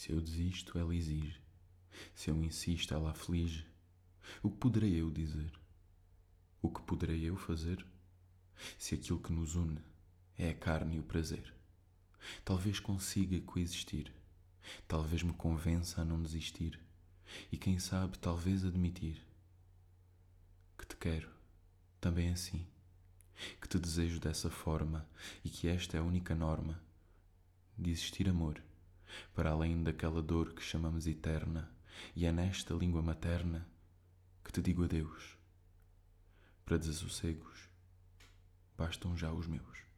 Se eu desisto, ela exige. Se eu insisto, ela aflige. O que poderei eu dizer? O que poderei eu fazer? Se aquilo que nos une é a carne e o prazer. Talvez consiga coexistir. Talvez me convença a não desistir. E quem sabe, talvez admitir que te quero também assim. Que te desejo dessa forma e que esta é a única norma de existir amor, para além daquela dor que chamamos eterna, e é nesta língua materna que te digo adeus. Para desassossegos, bastam já os meus.